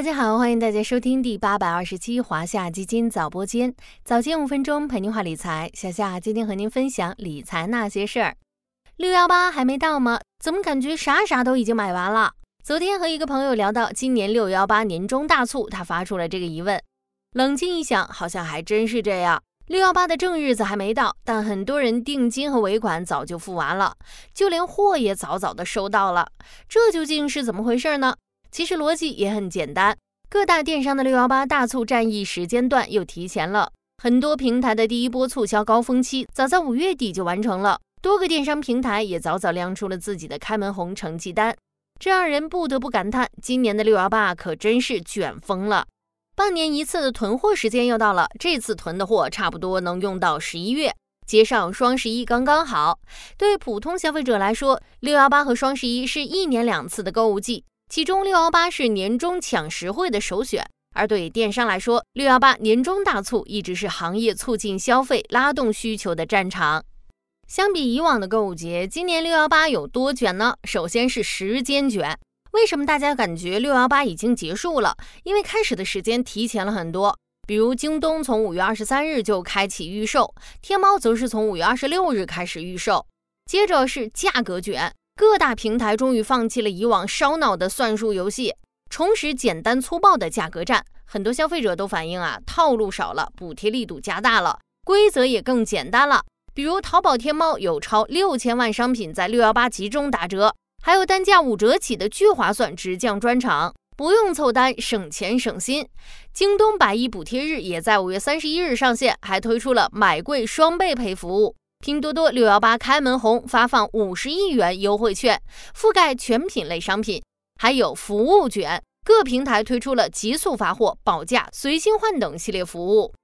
大家好，欢迎大家收听第八百二十七华夏基金早播间，早间五分钟陪您话理财。小夏今天和您分享理财那些事儿。六幺八还没到吗？怎么感觉啥啥都已经买完了？昨天和一个朋友聊到今年六幺八年终大促，他发出了这个疑问。冷静一想，好像还真是这样。六幺八的正日子还没到，但很多人定金和尾款早就付完了，就连货也早早的收到了。这究竟是怎么回事呢？其实逻辑也很简单，各大电商的六幺八大促战役时间段又提前了很多平台的第一波促销高峰期，早在五月底就完成了。多个电商平台也早早亮出了自己的开门红成绩单，这让人不得不感叹，今年的六幺八可真是卷疯了。半年一次的囤货时间又到了，这次囤的货差不多能用到十一月，接上双十一刚刚好。对普通消费者来说，六幺八和双十一是一年两次的购物季。其中六幺八是年终抢实惠的首选，而对电商来说，六幺八年终大促一直是行业促进消费、拉动需求的战场。相比以往的购物节，今年六幺八有多卷呢？首先是时间卷。为什么大家感觉六幺八已经结束了？因为开始的时间提前了很多。比如京东从五月二十三日就开启预售，天猫则是从五月二十六日开始预售。接着是价格卷。各大平台终于放弃了以往烧脑的算术游戏，重拾简单粗暴的价格战。很多消费者都反映啊，套路少了，补贴力度加大了，规则也更简单了。比如淘宝天猫有超六千万商品在六幺八集中打折，还有单价五折起的聚划算直降专场，不用凑单，省钱省心。京东百亿补贴日也在五月三十一日上线，还推出了买贵双倍赔服务。拼多多六幺八开门红，发放五十亿元优惠券，覆盖全品类商品，还有服务卷。各平台推出了极速发货、保价、随心换等系列服务。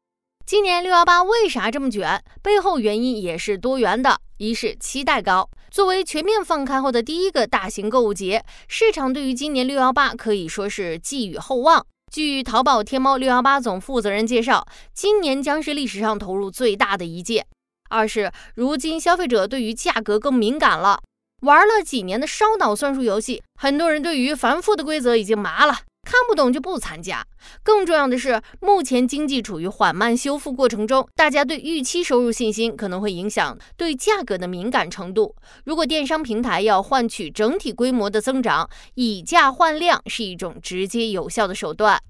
今年六幺八为啥这么卷？背后原因也是多元的。一是期待高，作为全面放开后的第一个大型购物节，市场对于今年六幺八可以说是寄予厚望。据淘宝天猫六幺八总负责人介绍，今年将是历史上投入最大的一届。二是，如今消费者对于价格更敏感了，玩了几年的烧脑算术游戏，很多人对于繁复的规则已经麻了，看不懂就不参加。更重要的是，目前经济处于缓慢修复过程中，大家对预期收入信心可能会影响对价格的敏感程度。如果电商平台要换取整体规模的增长，以价换量是一种直接有效的手段。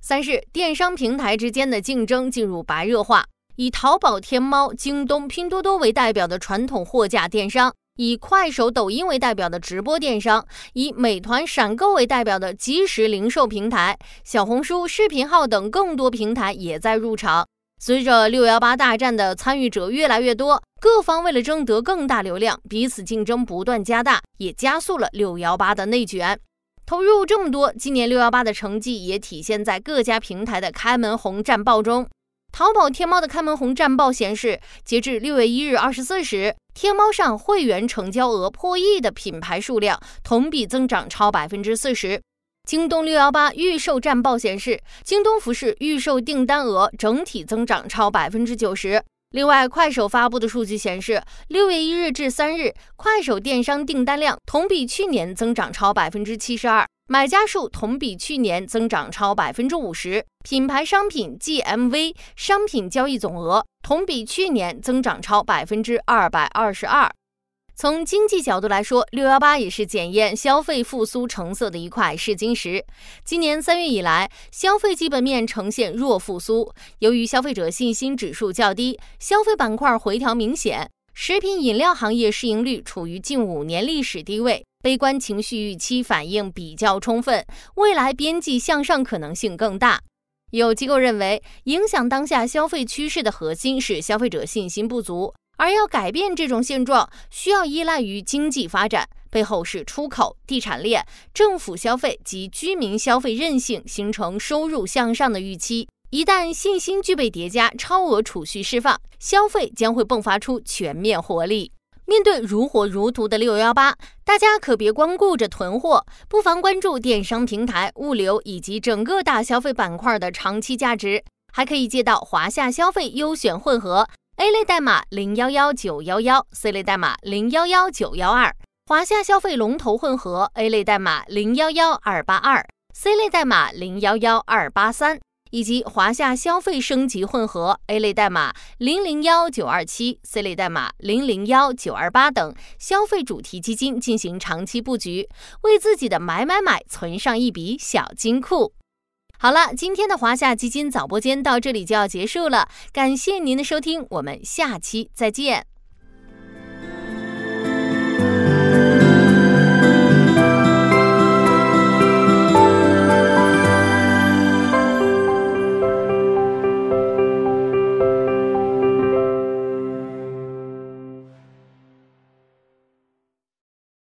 三是，电商平台之间的竞争进入白热化。以淘宝、天猫、京东、拼多多为代表的传统货架电商，以快手、抖音为代表的直播电商，以美团闪购为代表的即时零售平台，小红书、视频号等更多平台也在入场。随着六幺八大战的参与者越来越多，各方为了争得更大流量，彼此竞争不断加大，也加速了六幺八的内卷。投入这么多，今年六幺八的成绩也体现在各家平台的开门红战报中。淘宝、天猫的开门红战报显示，截至六月一日二十四时，天猫上会员成交额破亿的品牌数量同比增长超百分之四十。京东六幺八预售战报显示，京东服饰预售订单额整体增长超百分之九十。另外，快手发布的数据显示，六月一日至三日，快手电商订单量同比去年增长超百分之七十二。买家数同比去年增长超百分之五十，品牌商品 GMV 商品交易总额同比去年增长超百分之二百二十二。从经济角度来说，六幺八也是检验消费复苏成色的一块试金石。今年三月以来，消费基本面呈现弱复苏，由于消费者信心指数较低，消费板块回调明显，食品饮料行业市盈率处于近五年历史低位。悲观情绪预期反应比较充分，未来边际向上可能性更大。有机构认为，影响当下消费趋势的核心是消费者信心不足，而要改变这种现状，需要依赖于经济发展，背后是出口、地产链、政府消费及居民消费韧性形成收入向上的预期。一旦信心具备叠加，超额储蓄释放，消费将会迸发出全面活力。面对如火如荼的六幺八，大家可别光顾着囤货，不妨关注电商平台、物流以及整个大消费板块的长期价值。还可以借到华夏消费优选混合 A 类代码零幺幺九幺幺，C 类代码零幺幺九幺二；华夏消费龙头混合 A 类代码零幺幺二八二 C 类代码零幺幺二八三，以及华夏消费升级混合 A 类代码零零幺九二七、C 类代码零零幺九二八等消费主题基金进行长期布局，为自己的买买买存上一笔小金库。好了，今天的华夏基金早播间到这里就要结束了，感谢您的收听，我们下期再见。